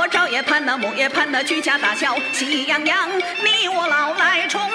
我朝也盼呐，暮也盼呐，居家大小喜洋洋。你我老来重。